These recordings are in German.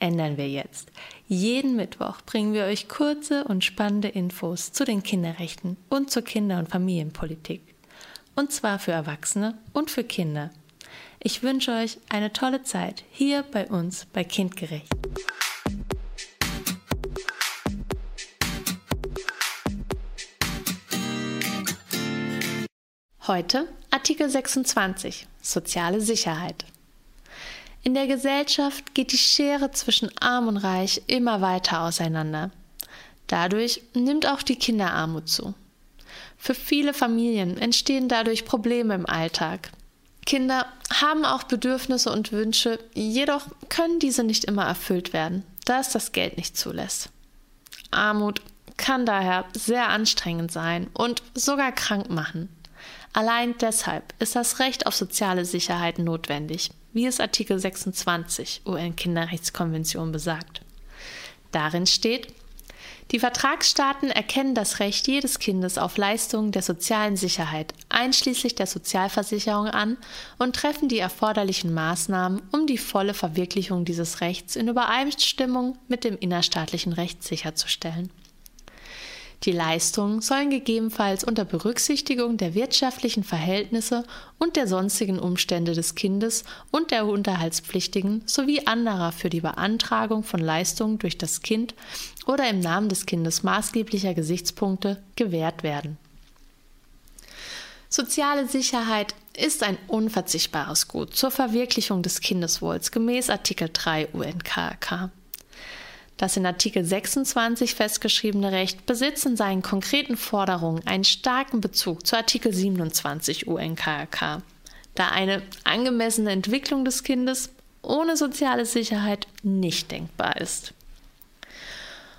ändern wir jetzt. Jeden Mittwoch bringen wir euch kurze und spannende Infos zu den Kinderrechten und zur Kinder- und Familienpolitik. Und zwar für Erwachsene und für Kinder. Ich wünsche euch eine tolle Zeit hier bei uns bei Kindgerecht. Heute Artikel 26 Soziale Sicherheit. In der Gesellschaft geht die Schere zwischen Arm und Reich immer weiter auseinander. Dadurch nimmt auch die Kinderarmut zu. Für viele Familien entstehen dadurch Probleme im Alltag. Kinder haben auch Bedürfnisse und Wünsche, jedoch können diese nicht immer erfüllt werden, da es das Geld nicht zulässt. Armut kann daher sehr anstrengend sein und sogar krank machen. Allein deshalb ist das Recht auf soziale Sicherheit notwendig, wie es Artikel 26 UN-Kinderrechtskonvention besagt. Darin steht, die Vertragsstaaten erkennen das Recht jedes Kindes auf Leistungen der sozialen Sicherheit, einschließlich der Sozialversicherung an und treffen die erforderlichen Maßnahmen, um die volle Verwirklichung dieses Rechts in Übereinstimmung mit dem innerstaatlichen Recht sicherzustellen. Die Leistungen sollen gegebenenfalls unter Berücksichtigung der wirtschaftlichen Verhältnisse und der sonstigen Umstände des Kindes und der Unterhaltspflichtigen sowie anderer für die Beantragung von Leistungen durch das Kind oder im Namen des Kindes maßgeblicher Gesichtspunkte gewährt werden. Soziale Sicherheit ist ein unverzichtbares Gut zur Verwirklichung des Kindeswohls gemäß Artikel 3 UNKK. Das in Artikel 26 festgeschriebene Recht besitzt in seinen konkreten Forderungen einen starken Bezug zu Artikel 27 UNKRK, da eine angemessene Entwicklung des Kindes ohne soziale Sicherheit nicht denkbar ist.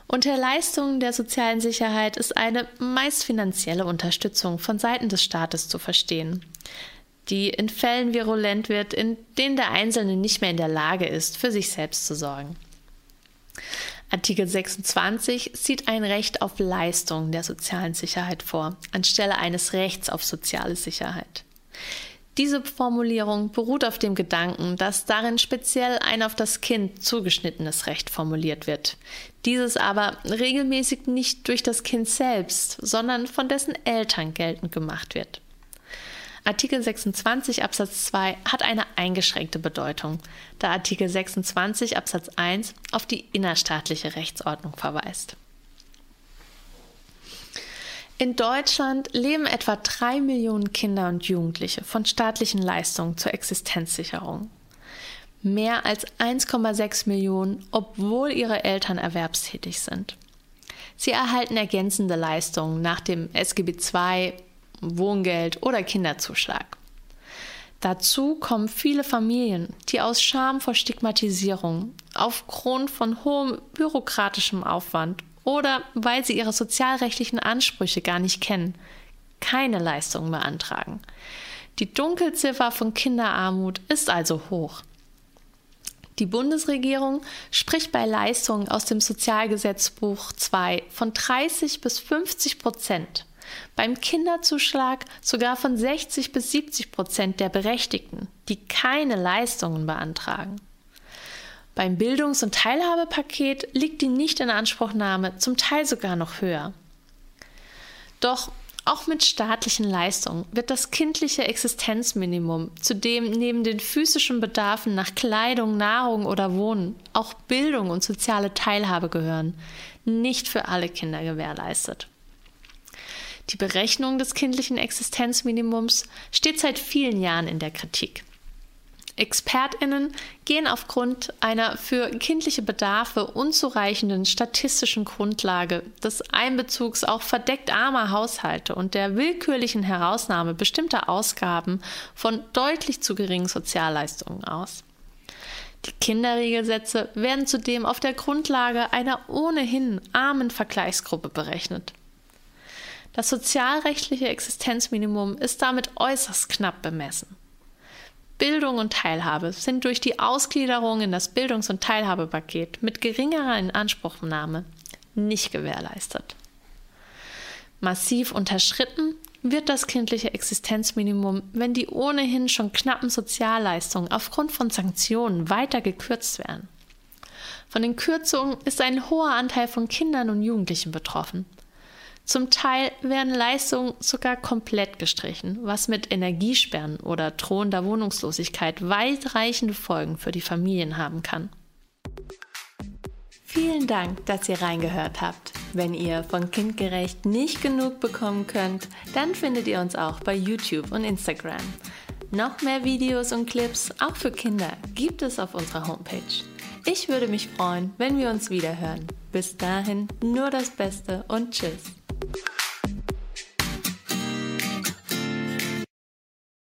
Unter Leistungen der sozialen Sicherheit ist eine meist finanzielle Unterstützung von Seiten des Staates zu verstehen, die in Fällen virulent wird, in denen der Einzelne nicht mehr in der Lage ist, für sich selbst zu sorgen. Artikel 26 sieht ein Recht auf Leistung der sozialen Sicherheit vor, anstelle eines Rechts auf soziale Sicherheit. Diese Formulierung beruht auf dem Gedanken, dass darin speziell ein auf das Kind zugeschnittenes Recht formuliert wird. Dieses aber regelmäßig nicht durch das Kind selbst, sondern von dessen Eltern geltend gemacht wird. Artikel 26 Absatz 2 hat eine eingeschränkte Bedeutung, da Artikel 26 Absatz 1 auf die innerstaatliche Rechtsordnung verweist. In Deutschland leben etwa drei Millionen Kinder und Jugendliche von staatlichen Leistungen zur Existenzsicherung. Mehr als 1,6 Millionen, obwohl ihre Eltern erwerbstätig sind. Sie erhalten ergänzende Leistungen nach dem SGB II Wohngeld oder Kinderzuschlag. Dazu kommen viele Familien, die aus Scham vor Stigmatisierung, aufgrund von hohem bürokratischem Aufwand oder weil sie ihre sozialrechtlichen Ansprüche gar nicht kennen, keine Leistungen beantragen. Die Dunkelziffer von Kinderarmut ist also hoch. Die Bundesregierung spricht bei Leistungen aus dem Sozialgesetzbuch 2 von 30 bis 50 Prozent beim Kinderzuschlag sogar von 60 bis 70 Prozent der Berechtigten, die keine Leistungen beantragen. Beim Bildungs- und Teilhabepaket liegt die Nichtinanspruchnahme zum Teil sogar noch höher. Doch auch mit staatlichen Leistungen wird das kindliche Existenzminimum, zu dem neben den physischen Bedarfen nach Kleidung, Nahrung oder Wohnen auch Bildung und soziale Teilhabe gehören, nicht für alle Kinder gewährleistet. Die Berechnung des kindlichen Existenzminimums steht seit vielen Jahren in der Kritik. Expertinnen gehen aufgrund einer für kindliche Bedarfe unzureichenden statistischen Grundlage des Einbezugs auch verdeckt armer Haushalte und der willkürlichen Herausnahme bestimmter Ausgaben von deutlich zu geringen Sozialleistungen aus. Die Kinderregelsätze werden zudem auf der Grundlage einer ohnehin armen Vergleichsgruppe berechnet. Das sozialrechtliche Existenzminimum ist damit äußerst knapp bemessen. Bildung und Teilhabe sind durch die Ausgliederung in das Bildungs- und Teilhabepaket mit geringerer Inanspruchnahme nicht gewährleistet. Massiv unterschritten wird das kindliche Existenzminimum, wenn die ohnehin schon knappen Sozialleistungen aufgrund von Sanktionen weiter gekürzt werden. Von den Kürzungen ist ein hoher Anteil von Kindern und Jugendlichen betroffen. Zum Teil werden Leistungen sogar komplett gestrichen, was mit Energiesperren oder drohender Wohnungslosigkeit weitreichende Folgen für die Familien haben kann. Vielen Dank, dass ihr reingehört habt. Wenn ihr von Kindgerecht nicht genug bekommen könnt, dann findet ihr uns auch bei YouTube und Instagram. Noch mehr Videos und Clips, auch für Kinder, gibt es auf unserer Homepage. Ich würde mich freuen, wenn wir uns wieder hören. Bis dahin nur das Beste und Tschüss. you